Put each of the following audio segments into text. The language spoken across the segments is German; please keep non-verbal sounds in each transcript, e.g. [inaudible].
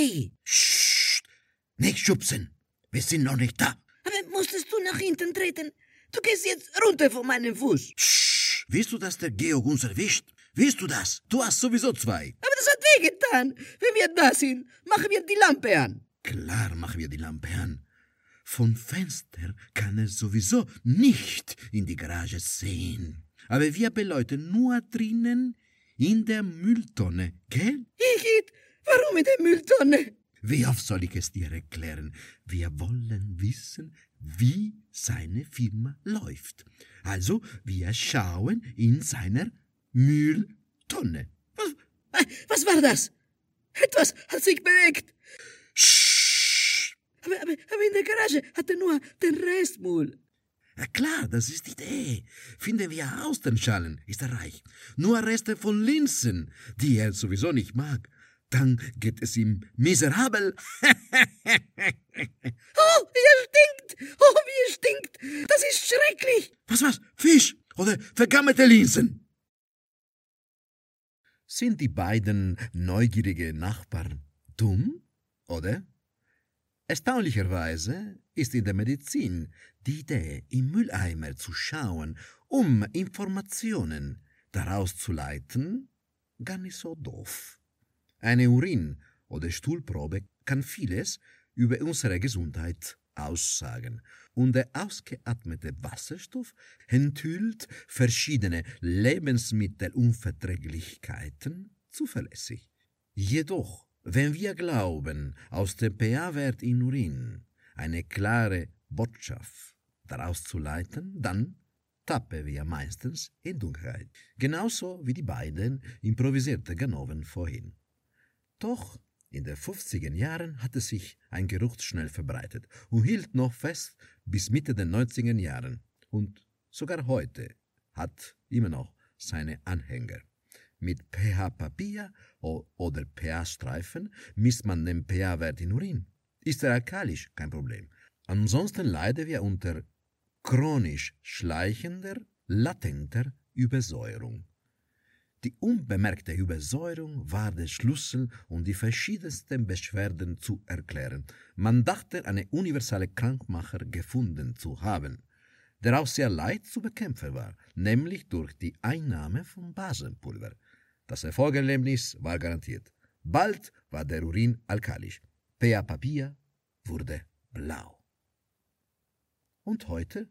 zwei. Psst, nicht schubsen. Wir sind noch nicht da. Aber musstest du nach hinten treten? Du gehst jetzt runter von meinem Fuß. Psst, willst du, dass der Georg uns erwischt? Willst du das? Du hast sowieso zwei. Aber das hat wehgetan. Wenn wir da sind, machen wir die Lampe an. Klar machen wir die Lampe an. Von Fenster kann er sowieso nicht in die Garage sehen. Aber wir beleuchten nur drinnen in der Mülltonne, gell? Igitt, warum in der Mülltonne? Wie oft soll ich es dir erklären? Wir wollen wissen, wie seine Firma läuft. Also, wir schauen in seiner Mülltonne. Was, was war das? Etwas hat sich bewegt. Sch aber, aber, aber in der Garage hat er nur den Restmüll. Ja klar, das ist die Idee. Finden wir aus den Schalen, ist er reich. Nur Reste von Linsen, die er sowieso nicht mag. Dann geht es ihm miserabel. [laughs] oh, wie er stinkt! Oh, wie er stinkt! Das ist schrecklich! Was, was? Fisch oder vergammelte Linsen? Sind die beiden neugierige Nachbarn dumm, oder? Erstaunlicherweise ist in der Medizin die Idee, im Mülleimer zu schauen, um Informationen daraus zu leiten, gar nicht so doof. Eine Urin- oder Stuhlprobe kann vieles über unsere Gesundheit aussagen, und der ausgeatmete Wasserstoff enthüllt verschiedene Lebensmittelunverträglichkeiten zuverlässig. Jedoch, wenn wir glauben, aus dem pH-Wert in Urin eine klare Botschaft daraus zu leiten, dann tappen wir meistens in Dunkelheit, genauso wie die beiden improvisierten Ganoven vorhin. Doch in den 50er Jahren hatte sich ein Geruch schnell verbreitet und hielt noch fest bis Mitte der 90er Jahren. Und sogar heute hat immer noch seine Anhänger. Mit pH-Papier oder pH-Streifen misst man den pH-Wert in Urin. Ist er alkalisch, kein Problem. Ansonsten leiden wir unter chronisch schleichender, latenter Übersäuerung. Die unbemerkte Übersäuerung war der Schlüssel, um die verschiedensten Beschwerden zu erklären. Man dachte, eine universale Krankmacher gefunden zu haben, der auch sehr leicht zu bekämpfen war, nämlich durch die Einnahme von Basenpulver. Das Erfolgserlebnis war garantiert. Bald war der Urin alkalisch. pH Papier wurde blau. Und heute?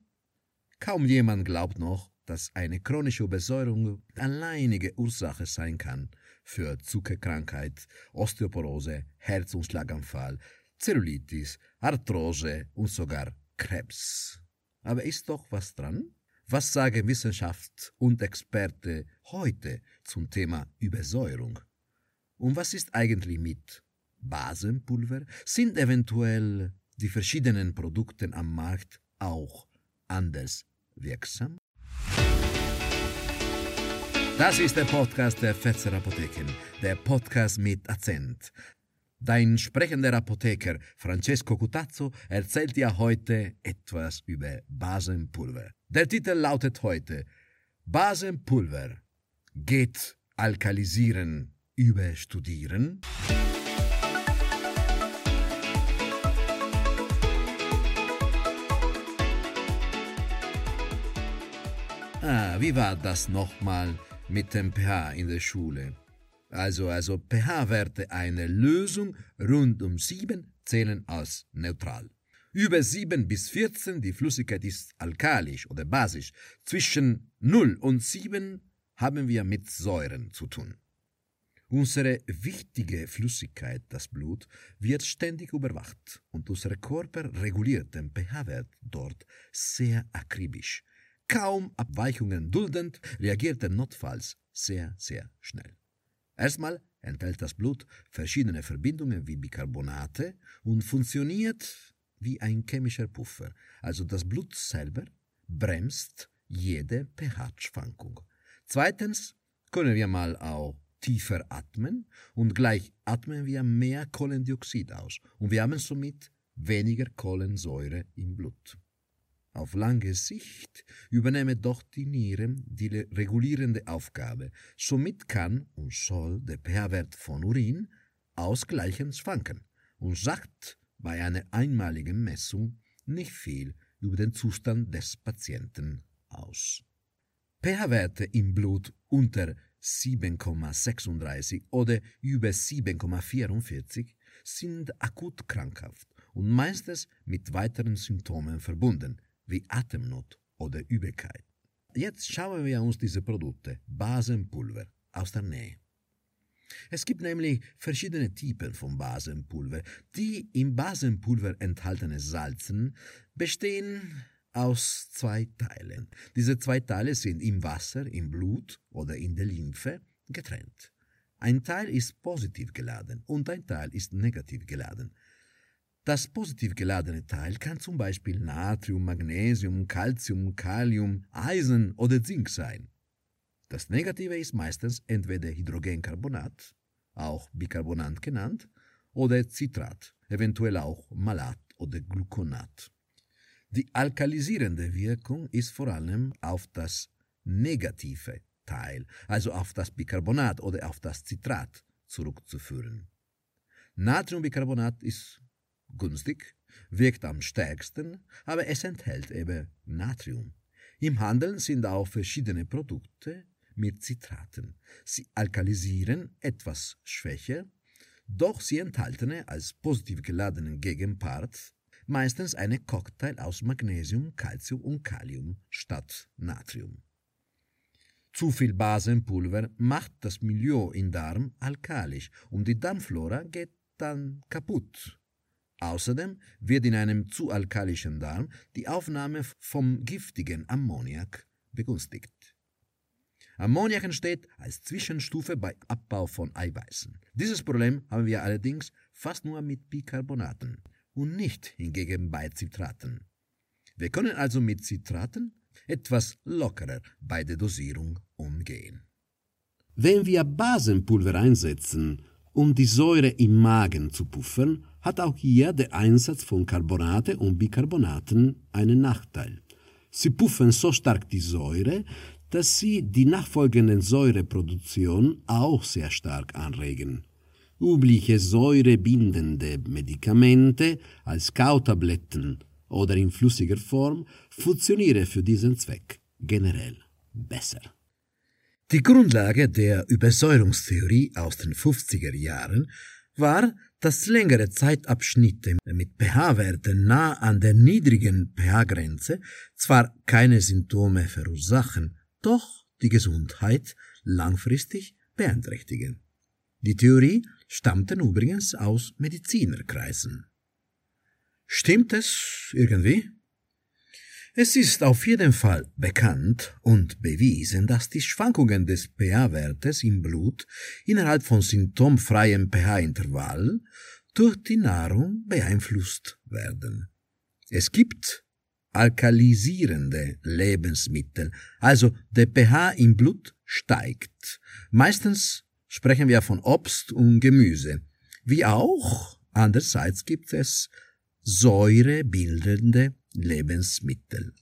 Kaum jemand glaubt noch, dass eine chronische Übersäuerung alleinige Ursache sein kann für Zuckerkrankheit, Osteoporose, Herz- und Schlaganfall, Zellulitis, Arthrose und sogar Krebs. Aber ist doch was dran? Was sagen Wissenschaft und Experte heute zum Thema Übersäuerung? Und was ist eigentlich mit Basenpulver? Sind eventuell die verschiedenen Produkte am Markt auch anders wirksam? Das ist der Podcast der Fetzer Apotheken, der Podcast mit Akzent. Dein sprechender Apotheker Francesco Cutazzo erzählt dir heute etwas über Basenpulver. Der Titel lautet heute Basenpulver geht alkalisieren über Studieren? Ah, wie war das nochmal mit dem pH in der Schule? Also, also pH-Werte einer Lösung rund um 7 zählen als neutral. Über 7 bis 14 die Flüssigkeit ist alkalisch oder basisch. Zwischen 0 und 7 haben wir mit Säuren zu tun. Unsere wichtige Flüssigkeit, das Blut, wird ständig überwacht und unser Körper reguliert den pH-Wert dort sehr akribisch. Kaum Abweichungen duldend, reagiert er notfalls sehr, sehr schnell. Erstmal enthält das Blut verschiedene Verbindungen wie Bicarbonate und funktioniert wie ein chemischer Puffer. Also das Blut selber bremst jede pH-Schwankung. Zweitens können wir mal auch tiefer atmen und gleich atmen wir mehr Kohlendioxid aus und wir haben somit weniger Kohlensäure im Blut. Auf lange Sicht übernehme doch die Niere die regulierende Aufgabe. Somit kann und soll der pH-Wert von Urin ausgleichend schwanken und sagt bei einer einmaligen Messung nicht viel über den Zustand des Patienten aus. pH-Werte im Blut unter 7,36 oder über 7,44 sind akut krankhaft und meistens mit weiteren Symptomen verbunden, wie Atemnot oder Übelkeit. Jetzt schauen wir uns diese Produkte, Basenpulver, aus der Nähe. Es gibt nämlich verschiedene Typen von Basenpulver. Die im Basenpulver enthaltenen Salzen bestehen aus zwei Teilen. Diese zwei Teile sind im Wasser, im Blut oder in der Lymphe getrennt. Ein Teil ist positiv geladen und ein Teil ist negativ geladen. Das positiv geladene Teil kann zum Beispiel Natrium, Magnesium, Calcium, Kalium, Eisen oder Zink sein. Das Negative ist meistens entweder Hydrogencarbonat, auch Bicarbonat genannt, oder Citrat, eventuell auch Malat oder Gluconat. Die alkalisierende Wirkung ist vor allem auf das negative Teil, also auf das Bicarbonat oder auf das Citrat, zurückzuführen. Natriumbicarbonat ist günstig, wirkt am stärksten, aber es enthält eben Natrium. Im Handel sind auch verschiedene Produkte mit Zitraten. Sie alkalisieren etwas schwächer, doch sie enthalten als positiv geladenen Gegenpart meistens einen Cocktail aus Magnesium, Calcium und Kalium statt Natrium. Zu viel Basenpulver macht das Milieu im Darm alkalisch und die Darmflora geht dann kaputt. Außerdem wird in einem zu alkalischen Darm die Aufnahme vom giftigen Ammoniak begünstigt. Ammoniak entsteht als Zwischenstufe bei Abbau von Eiweißen. Dieses Problem haben wir allerdings fast nur mit Bicarbonaten und nicht hingegen bei Zitraten. Wir können also mit Zitraten etwas lockerer bei der Dosierung umgehen. Wenn wir Basenpulver einsetzen, um die Säure im Magen zu puffern, hat auch hier der Einsatz von Carbonate und Bicarbonaten einen Nachteil. Sie puffen so stark die Säure, dass sie die nachfolgende Säureproduktion auch sehr stark anregen übliche säurebindende Medikamente als Kautabletten oder in flüssiger Form funktionieren für diesen Zweck generell besser. Die Grundlage der Übersäuerungstheorie aus den 50er Jahren war, dass längere Zeitabschnitte mit pH-Werten nah an der niedrigen pH-Grenze zwar keine Symptome verursachen, doch die Gesundheit langfristig beeinträchtigen. Die Theorie stammten übrigens aus Medizinerkreisen. Stimmt es irgendwie? Es ist auf jeden Fall bekannt und bewiesen, dass die Schwankungen des pH-Wertes im Blut innerhalb von symptomfreiem pH-Intervall durch die Nahrung beeinflusst werden. Es gibt alkalisierende Lebensmittel, also der pH im Blut steigt, meistens sprechen wir von Obst und Gemüse. Wie auch, andererseits gibt es säurebildende Lebensmittel.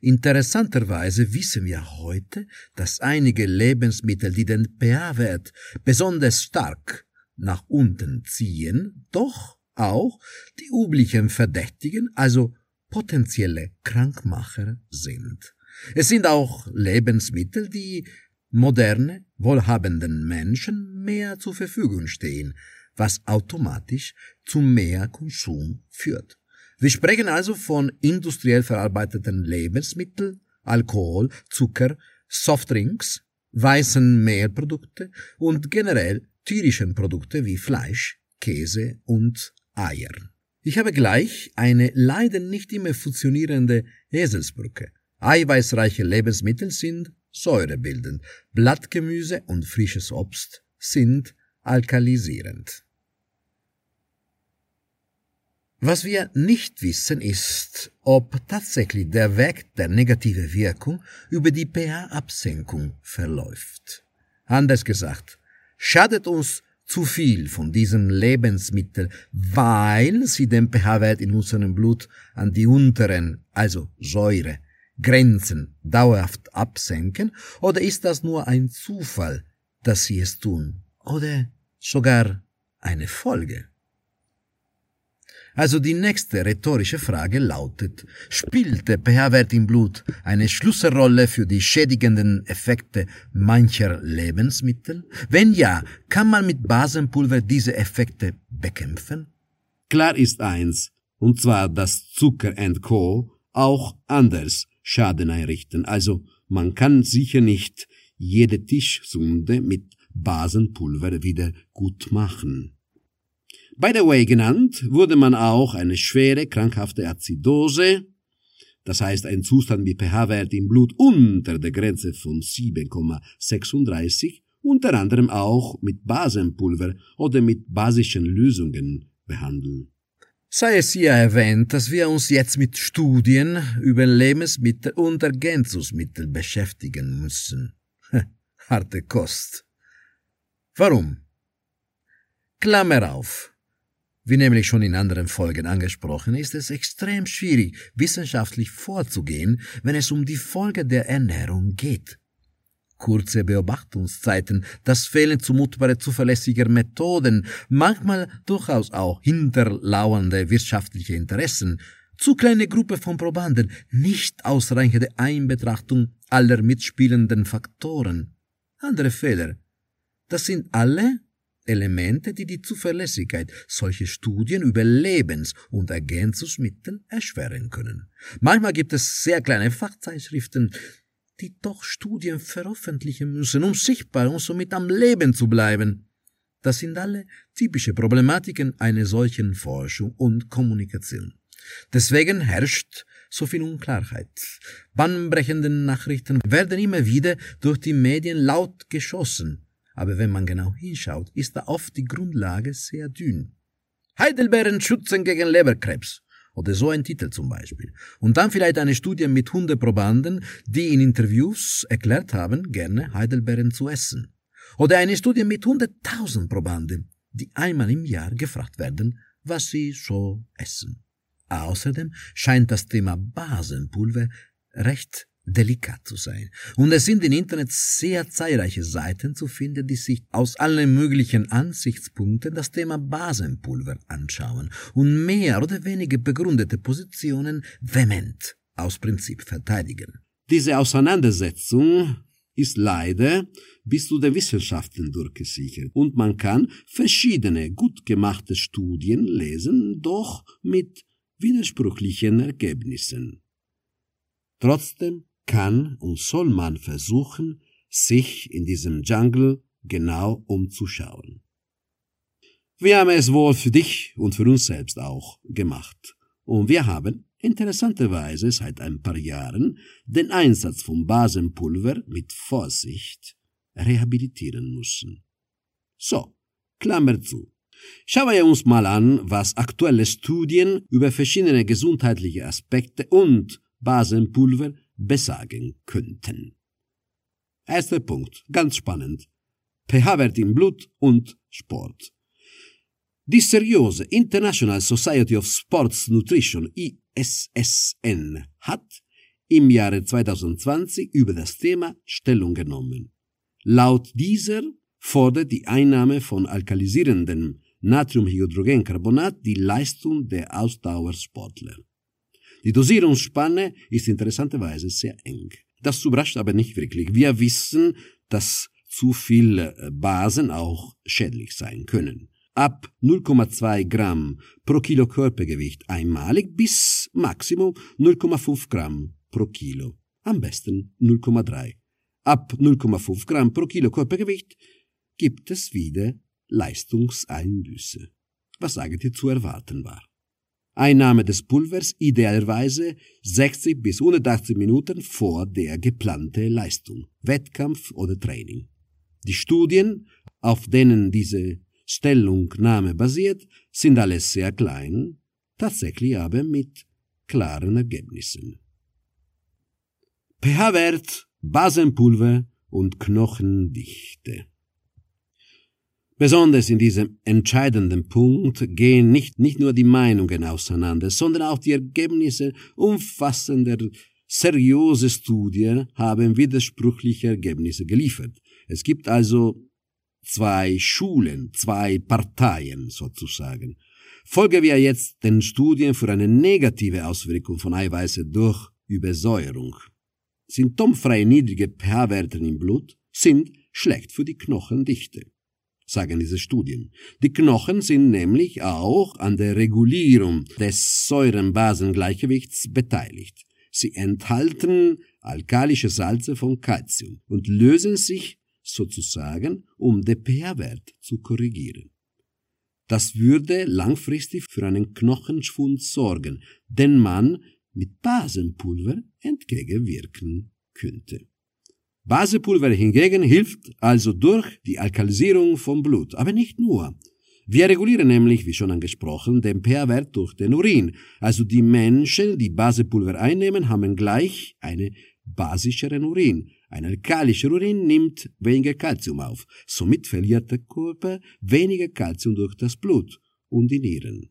Interessanterweise wissen wir heute, dass einige Lebensmittel, die den pH-Wert besonders stark nach unten ziehen, doch auch die üblichen Verdächtigen, also potenzielle Krankmacher sind. Es sind auch Lebensmittel, die moderne, wohlhabenden Menschen mehr zur Verfügung stehen, was automatisch zu mehr Konsum führt. Wir sprechen also von industriell verarbeiteten Lebensmitteln, Alkohol, Zucker, Softdrinks, weißen Mehlprodukte und generell tierischen Produkte wie Fleisch, Käse und Eier. Ich habe gleich eine leider nicht immer funktionierende Eselsbrücke. Eiweißreiche Lebensmittel sind säurebildend. Blattgemüse und frisches Obst sind alkalisierend. Was wir nicht wissen ist, ob tatsächlich der Weg der negative Wirkung über die pH-Absenkung verläuft. Anders gesagt, schadet uns zu viel von diesem Lebensmittel, weil sie den pH-Wert in unserem Blut an die unteren, also Säure, Grenzen dauerhaft absenken, oder ist das nur ein Zufall, dass sie es tun, oder sogar eine Folge. Also die nächste rhetorische Frage lautet, spielt der pH-Wert im Blut eine Schlüsselrolle für die schädigenden Effekte mancher Lebensmittel? Wenn ja, kann man mit Basenpulver diese Effekte bekämpfen? Klar ist eins, und zwar, dass Zucker and Co. auch anders Schaden einrichten. Also man kann sicher nicht jede Tischsunde mit Basenpulver wieder gut machen. By the way genannt wurde man auch eine schwere krankhafte Azidose, das heißt ein Zustand mit pH-Wert im Blut unter der Grenze von 7,36, unter anderem auch mit Basenpulver oder mit basischen Lösungen behandeln. Sei es hier erwähnt, dass wir uns jetzt mit Studien über Lebensmittel und Ergänzungsmittel beschäftigen müssen. [laughs] Harte Kost. Warum? Klammer auf. Wie nämlich schon in anderen Folgen angesprochen, ist es extrem schwierig, wissenschaftlich vorzugehen, wenn es um die Folge der Ernährung geht. Kurze Beobachtungszeiten, das Fehlen zumutbare zuverlässiger Methoden, manchmal durchaus auch hinterlauernde wirtschaftliche Interessen, zu kleine Gruppe von Probanden, nicht ausreichende Einbetrachtung aller mitspielenden Faktoren. Andere Fehler. Das sind alle Elemente, die die Zuverlässigkeit solcher Studien über Lebens- und Ergänzungsmittel erschweren können. Manchmal gibt es sehr kleine Fachzeitschriften, die doch Studien veröffentlichen müssen, um sichtbar und somit am Leben zu bleiben. Das sind alle typische Problematiken einer solchen Forschung und Kommunikation. Deswegen herrscht so viel Unklarheit. Bahnbrechende Nachrichten werden immer wieder durch die Medien laut geschossen aber wenn man genau hinschaut, ist da oft die Grundlage sehr dünn. Heidelbeeren schützen gegen Leberkrebs. Oder so ein Titel zum Beispiel. Und dann vielleicht eine Studie mit Hundeprobanden, die in Interviews erklärt haben, gerne Heidelbeeren zu essen. Oder eine Studie mit hunderttausend Probanden, die einmal im Jahr gefragt werden, was sie so essen. Außerdem scheint das Thema Basenpulver recht delikat zu sein. Und es sind im Internet sehr zahlreiche Seiten zu finden, die sich aus allen möglichen Ansichtspunkten das Thema Basenpulver anschauen und mehr oder weniger begründete Positionen vehement aus Prinzip verteidigen. Diese Auseinandersetzung ist leider bis zu den Wissenschaften durchgesichert und man kann verschiedene gut gemachte Studien lesen, doch mit widersprüchlichen Ergebnissen. Trotzdem kann und soll man versuchen, sich in diesem Jungle genau umzuschauen. Wir haben es wohl für dich und für uns selbst auch gemacht. Und wir haben interessanterweise seit ein paar Jahren den Einsatz von Basenpulver mit Vorsicht rehabilitieren müssen. So, Klammer zu. Schauen wir uns mal an, was aktuelle Studien über verschiedene gesundheitliche Aspekte und Basenpulver besagen könnten. Erster Punkt, ganz spannend. pH-Wert im Blut und Sport. Die seriöse International Society of Sports Nutrition ISSN hat im Jahre 2020 über das Thema Stellung genommen. Laut dieser fordert die Einnahme von alkalisierendem Natriumhydrogencarbonat die Leistung der Ausdauersportler. Die Dosierungsspanne ist interessanterweise sehr eng. Das überrascht aber nicht wirklich. Wir wissen, dass zu viele äh, Basen auch schädlich sein können. Ab 0,2 Gramm pro Kilo Körpergewicht einmalig bis Maximum 0,5 Gramm pro Kilo. Am besten 0,3. Ab 0,5 Gramm pro Kilo Körpergewicht gibt es wieder Leistungseinbüße. Was eigentlich zu erwarten war. Einnahme des Pulvers idealerweise 60 bis 180 Minuten vor der geplante Leistung, Wettkampf oder Training. Die Studien, auf denen diese Stellungnahme basiert, sind alles sehr klein, tatsächlich aber mit klaren Ergebnissen. pH-Wert, Basenpulver und Knochendichte. Besonders in diesem entscheidenden Punkt gehen nicht, nicht nur die Meinungen auseinander, sondern auch die Ergebnisse umfassender, seriöse Studien haben widersprüchliche Ergebnisse geliefert. Es gibt also zwei Schulen, zwei Parteien sozusagen. Folgen wir jetzt den Studien für eine negative Auswirkung von Eiweiße durch Übersäuerung. Symptomfreie niedrige pH-Werte im Blut sind schlecht für die Knochendichte, sagen diese Studien. Die Knochen sind nämlich auch an der Regulierung des Säurenbasengleichgewichts beteiligt. Sie enthalten alkalische Salze von Calcium und lösen sich sozusagen, um den pH-Wert zu korrigieren. Das würde langfristig für einen Knochenschwund sorgen, den man mit Basenpulver entgegenwirken könnte. Basepulver hingegen hilft also durch die Alkalisierung vom Blut, aber nicht nur. Wir regulieren nämlich, wie schon angesprochen, den pH-Wert durch den Urin. Also die Menschen, die Basepulver einnehmen, haben gleich eine basischeren Urin. Ein alkalischer Urin nimmt weniger Kalzium auf. Somit verliert der Körper weniger Kalzium durch das Blut und die Nieren.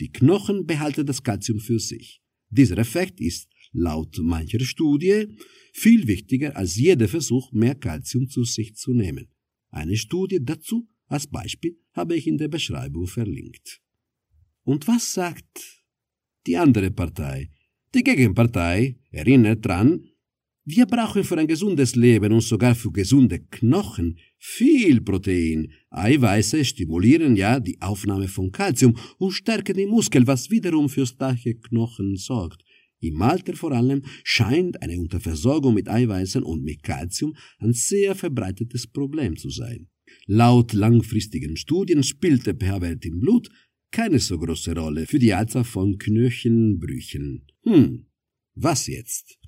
Die Knochen behalten das Kalzium für sich. Dieser Effekt ist laut mancher Studie viel wichtiger als jeder Versuch, mehr Kalzium zu sich zu nehmen. Eine Studie dazu als Beispiel habe ich in der Beschreibung verlinkt. Und was sagt die andere Partei? Die Gegenpartei erinnert dran, wir brauchen für ein gesundes Leben und sogar für gesunde Knochen viel Protein. Eiweiße stimulieren ja die Aufnahme von Kalzium und stärken die Muskeln, was wiederum für starke Knochen sorgt. Im Alter vor allem scheint eine Unterversorgung mit Eiweißen und mit Kalzium ein sehr verbreitetes Problem zu sein. Laut langfristigen Studien spielt der pH-Wert im Blut keine so große Rolle für die Anzahl von Knöchelbrüchen. Hm, was jetzt?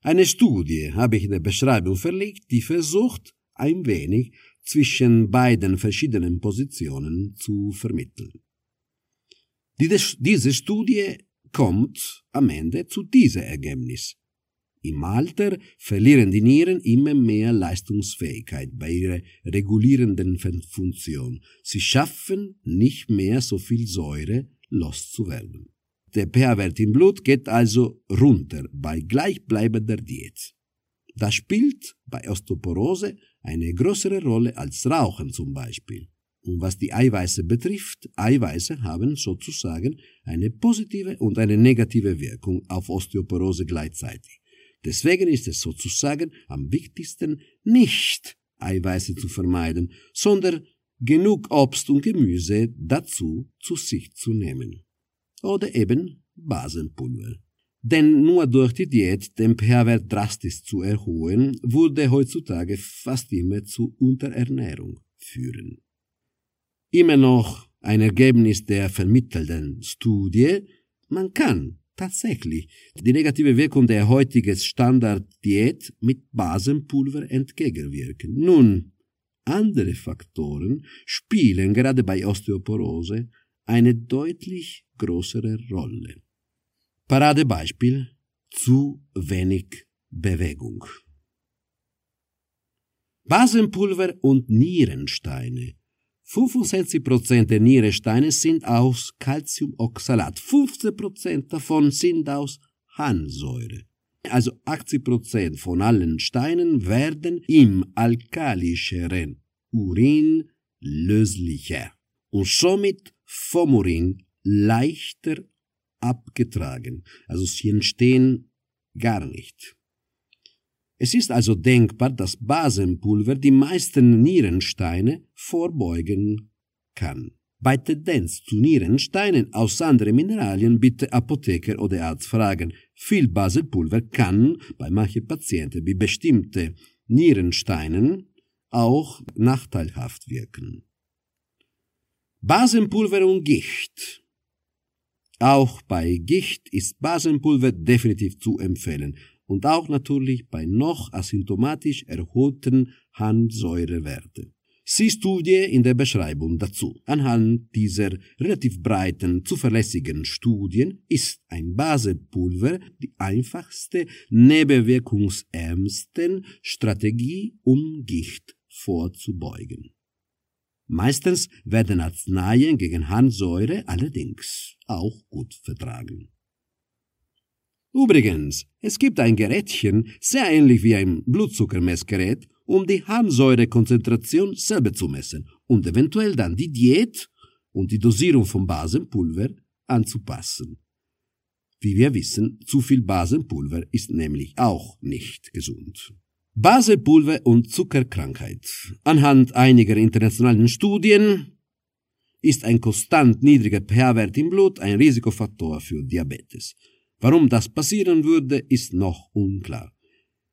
Eine Studie habe ich in der Beschreibung verlegt, die versucht, ein wenig zwischen beiden verschiedenen Positionen zu vermitteln. Diese Studie kommt am Ende zu diesem Ergebnis. Im Alter verlieren die Nieren immer mehr Leistungsfähigkeit bei ihrer regulierenden Funktion. Sie schaffen nicht mehr so viel Säure loszuwerden. Der pH-Wert im Blut geht also runter bei gleichbleibender Diät. Das spielt bei Osteoporose eine größere Rolle als Rauchen zum Beispiel. Und was die Eiweiße betrifft, Eiweiße haben sozusagen eine positive und eine negative Wirkung auf Osteoporose gleichzeitig. Deswegen ist es sozusagen am wichtigsten, nicht Eiweiße zu vermeiden, sondern genug Obst und Gemüse dazu zu sich zu nehmen oder eben Basenpulver. Denn nur durch die Diät den pH-Wert drastisch zu erhöhen, würde heutzutage fast immer zu Unterernährung führen. Immer noch ein Ergebnis der vermittelten Studie, man kann tatsächlich die negative Wirkung der heutigen Standarddiät mit Basenpulver entgegenwirken. Nun, andere Faktoren spielen gerade bei Osteoporose eine deutlich größere Rolle. Paradebeispiel zu wenig Bewegung. Basenpulver und Nierensteine. 65% der Nierensteine sind aus Calciumoxalat, 15% davon sind aus Harnsäure. Also 80% von allen Steinen werden im alkalischeren Urin löslicher und somit vom Urin leichter abgetragen. Also sie entstehen gar nicht. Es ist also denkbar, dass Basenpulver die meisten Nierensteine vorbeugen kann. Bei Tendenz zu Nierensteinen aus anderen Mineralien bitte Apotheker oder Arzt fragen. Viel Basenpulver kann bei manchen Patienten wie bestimmte Nierensteinen auch nachteilhaft wirken. Basenpulver und Gicht. Auch bei Gicht ist Basenpulver definitiv zu empfehlen und auch natürlich bei noch asymptomatisch erhöhten Harnsäurewerten. Sie Studie in der Beschreibung dazu. Anhand dieser relativ breiten, zuverlässigen Studien ist ein Basenpulver die einfachste, nebenwirkungsärmste Strategie, um Gicht vorzubeugen. Meistens werden Arzneien gegen Harnsäure allerdings auch gut vertragen. Übrigens, es gibt ein Gerätchen, sehr ähnlich wie ein Blutzuckermessgerät, um die Harnsäurekonzentration selber zu messen und eventuell dann die Diät und die Dosierung von Basenpulver anzupassen. Wie wir wissen, zu viel Basenpulver ist nämlich auch nicht gesund. Basenpulver und Zuckerkrankheit. Anhand einiger internationalen Studien ist ein konstant niedriger pH-Wert im Blut ein Risikofaktor für Diabetes. Warum das passieren würde, ist noch unklar.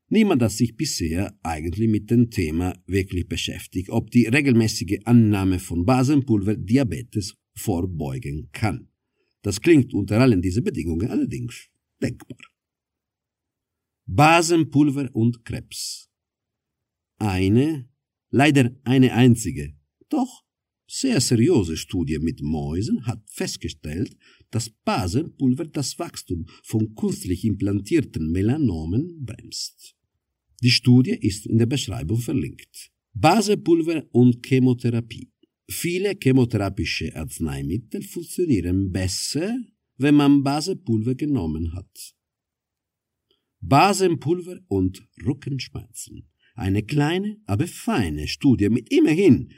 Niemand hat sich bisher eigentlich mit dem Thema wirklich beschäftigt, ob die regelmäßige Annahme von Basenpulver Diabetes vorbeugen kann. Das klingt unter allen diesen Bedingungen allerdings denkbar. Basenpulver und Krebs. Eine, leider eine einzige, doch sehr seriöse Studie mit Mäusen hat festgestellt, dass Basenpulver das Wachstum von künstlich implantierten Melanomen bremst. Die Studie ist in der Beschreibung verlinkt. Basenpulver und Chemotherapie. Viele chemotherapeutische Arzneimittel funktionieren besser, wenn man Basenpulver genommen hat. Basenpulver und Rückenschmerzen. Eine kleine, aber feine Studie mit immerhin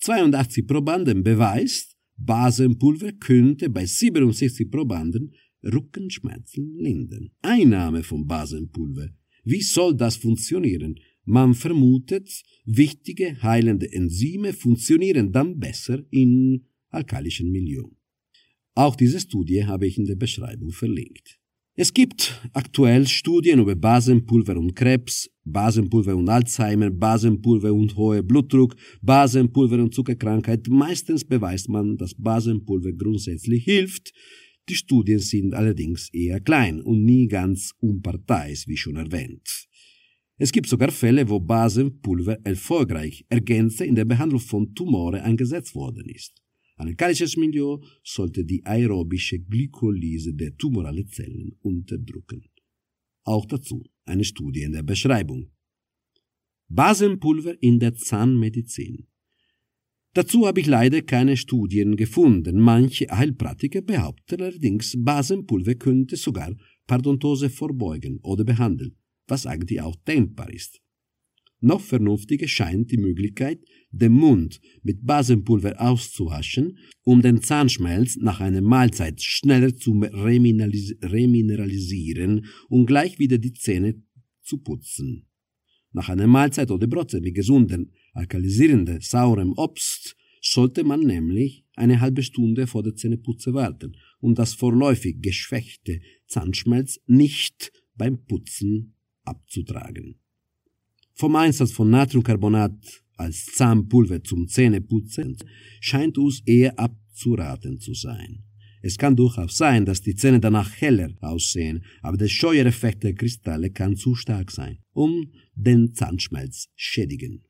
82 Probanden beweist, Basenpulver könnte bei 67 Probanden Rückenschmerzen lindern. Einnahme von Basenpulver. Wie soll das funktionieren? Man vermutet, wichtige heilende Enzyme funktionieren dann besser in alkalischen Milieu. Auch diese Studie habe ich in der Beschreibung verlinkt. Es gibt aktuell Studien über Basenpulver und Krebs, Basenpulver und Alzheimer, Basenpulver und hoher Blutdruck, Basenpulver und Zuckerkrankheit. Meistens beweist man, dass Basenpulver grundsätzlich hilft. Die Studien sind allerdings eher klein und nie ganz unparteiisch, wie schon erwähnt. Es gibt sogar Fälle, wo Basenpulver erfolgreich ergänzte in der Behandlung von Tumore eingesetzt worden ist. Ein alkalisches Milieu sollte die aerobische Glykolyse der tumoralen Zellen unterdrücken. Auch dazu eine Studie in der Beschreibung. Basenpulver in der Zahnmedizin. Dazu habe ich leider keine Studien gefunden. Manche Heilpraktiker behaupten allerdings, Basenpulver könnte sogar Parodontose vorbeugen oder behandeln, was eigentlich auch denkbar ist. Noch vernünftiger scheint die Möglichkeit, den Mund mit Basenpulver auszuwaschen, um den Zahnschmelz nach einer Mahlzeit schneller zu remineralisieren und gleich wieder die Zähne zu putzen. Nach einer Mahlzeit oder Brote mit gesunden, alkalisierenden, saurem Obst sollte man nämlich eine halbe Stunde vor der Zähneputze warten, um das vorläufig geschwächte Zahnschmelz nicht beim Putzen abzutragen. Vom Einsatz von Natriumcarbonat als Zahnpulver zum Zähneputzen scheint uns eher abzuraten zu sein. Es kann durchaus sein, dass die Zähne danach heller aussehen, aber der Scheuereffekt der Kristalle kann zu stark sein, um den Zahnschmelz schädigen.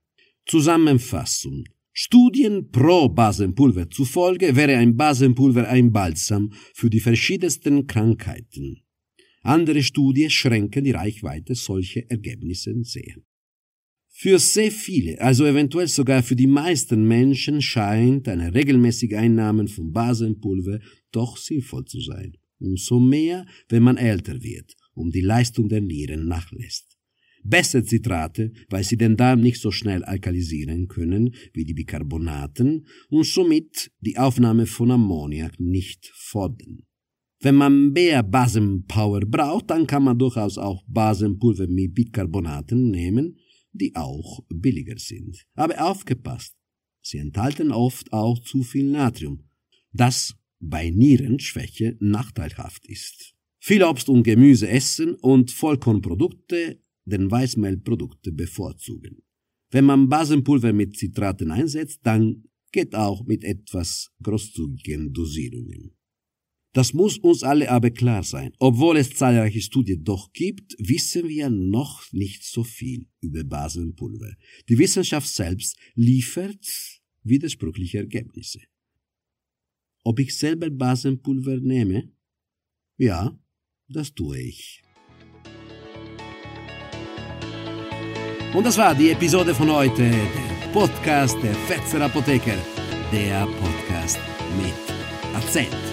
Zusammenfassung Studien pro Basenpulver zufolge wäre ein Basenpulver ein Balsam für die verschiedensten Krankheiten. Andere Studien schränken die Reichweite solcher Ergebnisse sehr. Für sehr viele, also eventuell sogar für die meisten Menschen scheint eine regelmäßige Einnahme von Basenpulver doch sinnvoll zu sein. Umso mehr, wenn man älter wird, um die Leistung der Nieren nachlässt. Besser Zitrate, weil sie den Darm nicht so schnell alkalisieren können wie die Bicarbonaten und somit die Aufnahme von Ammoniak nicht fordern. Wenn man mehr Basenpower braucht, dann kann man durchaus auch Basenpulver mit Bicarbonaten nehmen, die auch billiger sind. Aber aufgepasst, sie enthalten oft auch zu viel Natrium, das bei Nierenschwäche nachteilhaft ist. Viel Obst und Gemüse essen und Vollkornprodukte den Weißmehlprodukte bevorzugen. Wenn man Basenpulver mit Zitraten einsetzt, dann geht auch mit etwas großzügigen Dosierungen. Das muss uns alle aber klar sein. Obwohl es zahlreiche Studien doch gibt, wissen wir noch nicht so viel über Basenpulver. Die Wissenschaft selbst liefert widersprüchliche Ergebnisse. Ob ich selber Basenpulver nehme? Ja, das tue ich. Und das war die Episode von heute, der Podcast der Fetzer Apotheker, der Podcast mit Akzent.